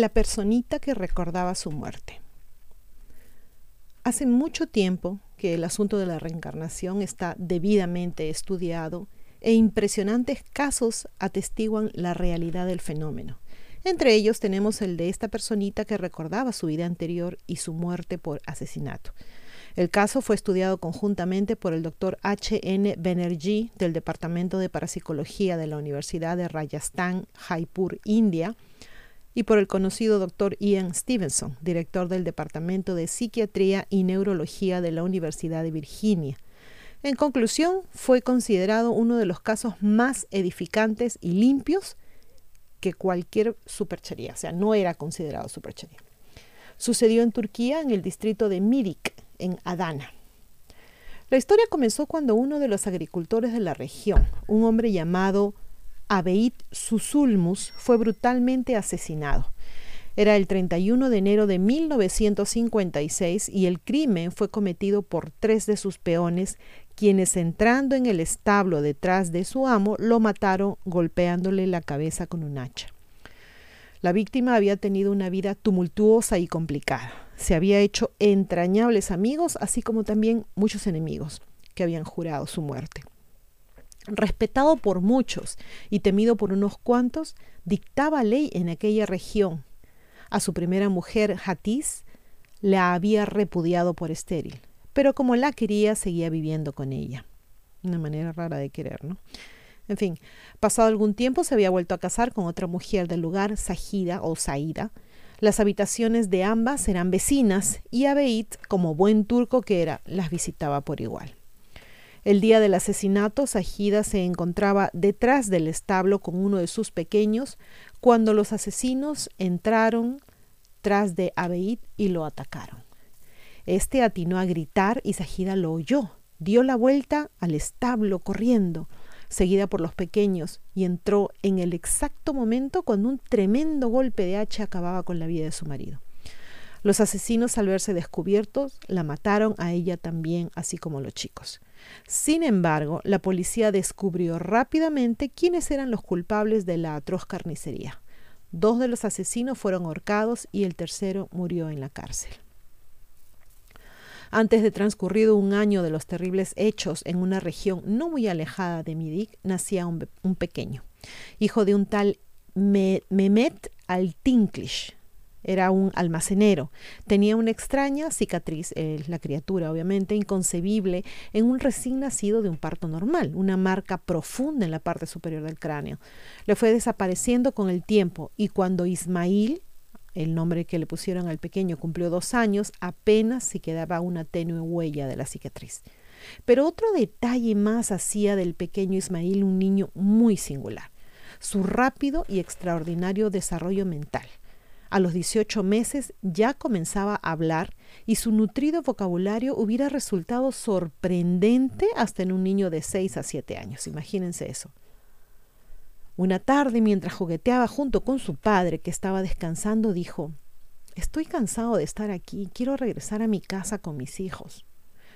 La personita que recordaba su muerte. Hace mucho tiempo que el asunto de la reencarnación está debidamente estudiado e impresionantes casos atestiguan la realidad del fenómeno. Entre ellos tenemos el de esta personita que recordaba su vida anterior y su muerte por asesinato. El caso fue estudiado conjuntamente por el doctor H. N. Banerjee del Departamento de Parapsicología de la Universidad de Rajasthan, Jaipur, India, y por el conocido doctor Ian Stevenson, director del Departamento de Psiquiatría y Neurología de la Universidad de Virginia. En conclusión, fue considerado uno de los casos más edificantes y limpios que cualquier superchería, o sea, no era considerado superchería. Sucedió en Turquía, en el distrito de Midik, en Adana. La historia comenzó cuando uno de los agricultores de la región, un hombre llamado Abeit Susulmus, fue brutalmente asesinado. Era el 31 de enero de 1956 y el crimen fue cometido por tres de sus peones, quienes entrando en el establo detrás de su amo lo mataron golpeándole la cabeza con un hacha. La víctima había tenido una vida tumultuosa y complicada. Se había hecho entrañables amigos, así como también muchos enemigos que habían jurado su muerte. Respetado por muchos y temido por unos cuantos, dictaba ley en aquella región. A su primera mujer, Hatiz, la había repudiado por estéril pero como la quería, seguía viviendo con ella. Una manera rara de querer, ¿no? En fin, pasado algún tiempo se había vuelto a casar con otra mujer del lugar, Sajida o Saida. Las habitaciones de ambas eran vecinas y Abeit, como buen turco que era, las visitaba por igual. El día del asesinato, Sajida se encontraba detrás del establo con uno de sus pequeños cuando los asesinos entraron tras de Abeit y lo atacaron. Este atinó a gritar y Sajida lo oyó. Dio la vuelta al establo corriendo, seguida por los pequeños, y entró en el exacto momento cuando un tremendo golpe de hacha acababa con la vida de su marido. Los asesinos, al verse descubiertos, la mataron a ella también, así como los chicos. Sin embargo, la policía descubrió rápidamente quiénes eran los culpables de la atroz carnicería. Dos de los asesinos fueron ahorcados y el tercero murió en la cárcel. Antes de transcurrido un año de los terribles hechos en una región no muy alejada de Midik, nacía un, pequeño, hijo de un tal Mehmet al-Tinklish. Era un almacenero. Tenía una extraña cicatriz, la criatura obviamente, inconcebible, en un recién nacido de un parto normal, una marca profunda en la parte superior del cráneo. Le fue desapareciendo con el tiempo y cuando Ismail, el nombre que le pusieron al pequeño cumplió dos años, apenas si quedaba una tenue huella de la cicatriz. Pero otro detalle más hacía del pequeño Ismail un niño muy singular, su rápido y extraordinario desarrollo mental. A los 18 meses ya comenzaba a hablar y su nutrido vocabulario hubiera resultado sorprendente hasta en un niño de 6 a 7 años. Imagínense eso. Una tarde, mientras jugueteaba junto con su padre, que estaba descansando, dijo, Estoy cansado de estar aquí, quiero regresar a mi casa con mis hijos.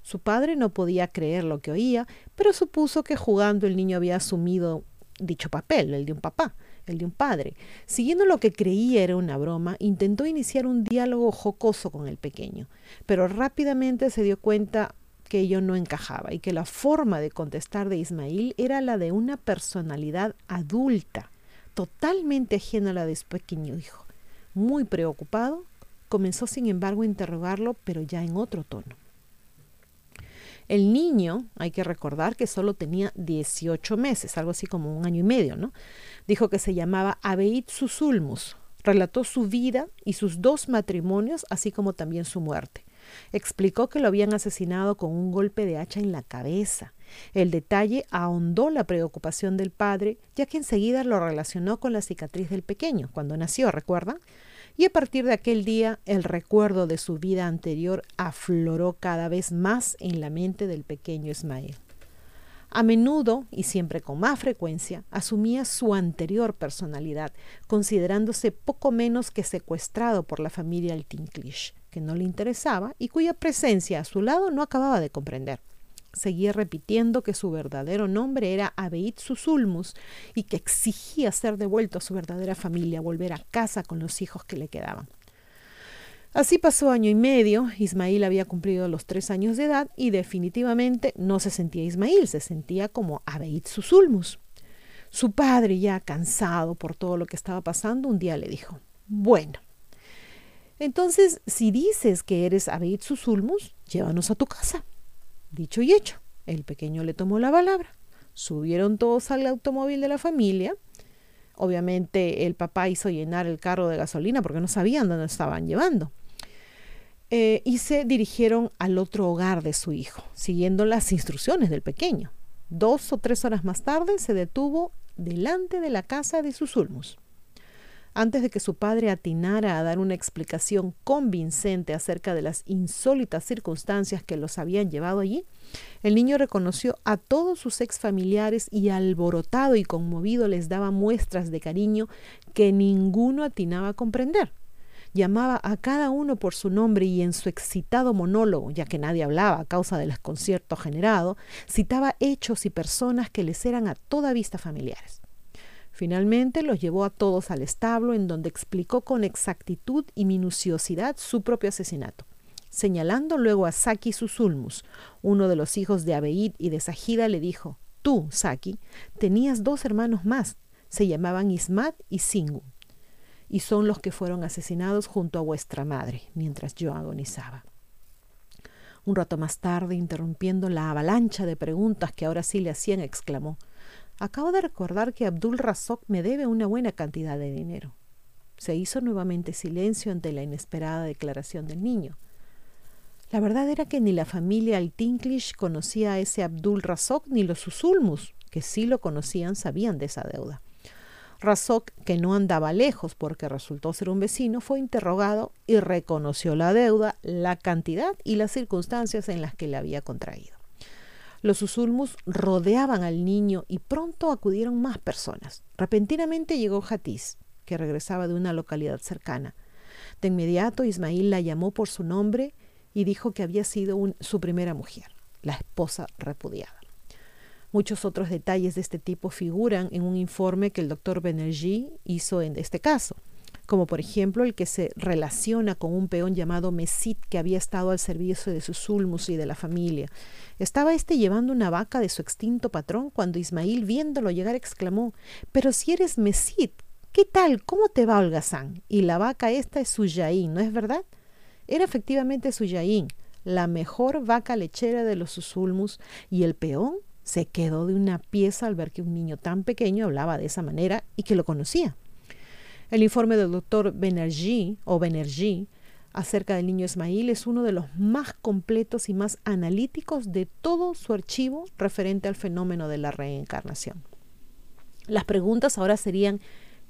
Su padre no podía creer lo que oía, pero supuso que jugando el niño había asumido dicho papel, el de un papá, el de un padre. Siguiendo lo que creía era una broma, intentó iniciar un diálogo jocoso con el pequeño, pero rápidamente se dio cuenta que ello no encajaba y que la forma de contestar de Ismail era la de una personalidad adulta, totalmente ajena a la de su pequeño hijo. Muy preocupado, comenzó sin embargo a interrogarlo, pero ya en otro tono. El niño, hay que recordar que solo tenía 18 meses, algo así como un año y medio, ¿no? Dijo que se llamaba Abeit Susulmus. Relató su vida y sus dos matrimonios, así como también su muerte. Explicó que lo habían asesinado con un golpe de hacha en la cabeza. El detalle ahondó la preocupación del padre, ya que enseguida lo relacionó con la cicatriz del pequeño, cuando nació, ¿recuerdan? Y a partir de aquel día, el recuerdo de su vida anterior afloró cada vez más en la mente del pequeño Ismael. A menudo, y siempre con más frecuencia, asumía su anterior personalidad, considerándose poco menos que secuestrado por la familia Altinclish, que no le interesaba y cuya presencia a su lado no acababa de comprender. Seguía repitiendo que su verdadero nombre era Abeit Susulmus y que exigía ser devuelto a su verdadera familia, volver a casa con los hijos que le quedaban. Así pasó año y medio, Ismail había cumplido los tres años de edad y definitivamente no se sentía Ismail, se sentía como Abeit Susulmus. Su padre, ya cansado por todo lo que estaba pasando, un día le dijo, bueno, entonces si dices que eres Abeit Susulmus, llévanos a tu casa. Dicho y hecho, el pequeño le tomó la palabra. Subieron todos al automóvil de la familia. Obviamente el papá hizo llenar el carro de gasolina porque no sabían dónde estaban llevando. Eh, y se dirigieron al otro hogar de su hijo, siguiendo las instrucciones del pequeño. Dos o tres horas más tarde se detuvo delante de la casa de sus ulmus. Antes de que su padre atinara a dar una explicación convincente acerca de las insólitas circunstancias que los habían llevado allí, el niño reconoció a todos sus ex familiares y alborotado y conmovido les daba muestras de cariño que ninguno atinaba a comprender. Llamaba a cada uno por su nombre y en su excitado monólogo, ya que nadie hablaba a causa del desconcierto generado, citaba hechos y personas que les eran a toda vista familiares. Finalmente los llevó a todos al establo en donde explicó con exactitud y minuciosidad su propio asesinato, señalando luego a Saki Susulmus, uno de los hijos de Abeid y de Sajida, le dijo, Tú, Saki, tenías dos hermanos más, se llamaban Ismat y Singu, y son los que fueron asesinados junto a vuestra madre, mientras yo agonizaba. Un rato más tarde, interrumpiendo la avalancha de preguntas que ahora sí le hacían, exclamó, Acabo de recordar que Abdul Razok me debe una buena cantidad de dinero. Se hizo nuevamente silencio ante la inesperada declaración del niño. La verdad era que ni la familia Al-Tinklish conocía a ese Abdul Razok ni los Susulmus, que sí lo conocían, sabían de esa deuda. Razok, que no andaba lejos porque resultó ser un vecino, fue interrogado y reconoció la deuda, la cantidad y las circunstancias en las que la había contraído. Los usulmus rodeaban al niño y pronto acudieron más personas. Repentinamente llegó Hatiz, que regresaba de una localidad cercana. De inmediato Ismail la llamó por su nombre y dijo que había sido su primera mujer, la esposa repudiada. Muchos otros detalles de este tipo figuran en un informe que el doctor Benergy hizo en este caso como por ejemplo el que se relaciona con un peón llamado Mesit que había estado al servicio de sus ulmus y de la familia. Estaba éste llevando una vaca de su extinto patrón cuando Ismail viéndolo llegar exclamó Pero si eres Mesit, ¿qué tal? ¿Cómo te va holgazán? Y la vaca esta es Suyaín, ¿no es verdad? Era efectivamente Suyaín, la mejor vaca lechera de los Susulmus, y el peón se quedó de una pieza al ver que un niño tan pequeño hablaba de esa manera y que lo conocía. El informe del doctor Benergy o Benergy acerca del niño Ismail es uno de los más completos y más analíticos de todo su archivo referente al fenómeno de la reencarnación. Las preguntas ahora serían,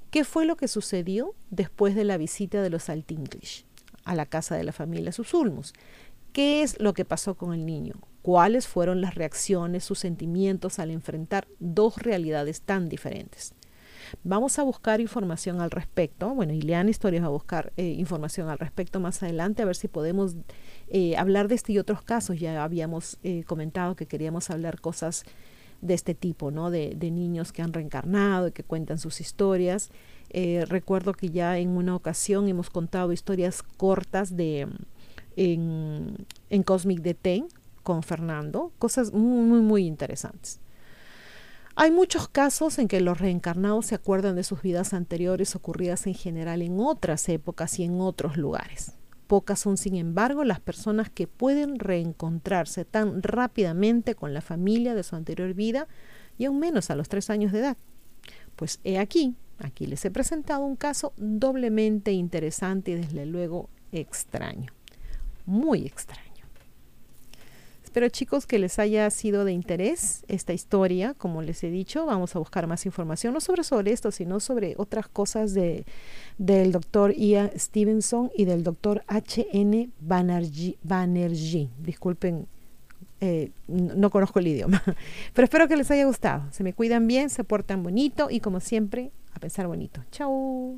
¿qué fue lo que sucedió después de la visita de los Altinglish a la casa de la familia Susulmus? ¿Qué es lo que pasó con el niño? ¿Cuáles fueron las reacciones, sus sentimientos al enfrentar dos realidades tan diferentes? Vamos a buscar información al respecto. Bueno, Ileana Historias va a buscar eh, información al respecto más adelante, a ver si podemos eh, hablar de este y otros casos. Ya habíamos eh, comentado que queríamos hablar cosas de este tipo, ¿no? De, niños que han reencarnado y que cuentan sus historias. recuerdo que ya en una ocasión hemos contado historias cortas de en, en Cosmic de Ten con Fernando, cosas muy, muy, muy interesantes. Hay muchos casos en que los reencarnados se acuerdan de sus vidas anteriores ocurridas en general en otras épocas y en otros lugares. Pocas son, sin embargo, las personas que pueden reencontrarse tan rápidamente con la familia de su anterior vida y aún menos a los tres años de edad. Pues he aquí, aquí les he presentado un caso doblemente interesante y desde luego extraño, muy extraño. Espero chicos que les haya sido de interés esta historia. Como les he dicho, vamos a buscar más información, no sobre, sobre esto, sino sobre otras cosas de, del doctor Ian Stevenson y del doctor H.N. Banerjee. Disculpen, eh, no conozco el idioma, pero espero que les haya gustado. Se me cuidan bien, se portan bonito y como siempre, a pensar bonito. Chao.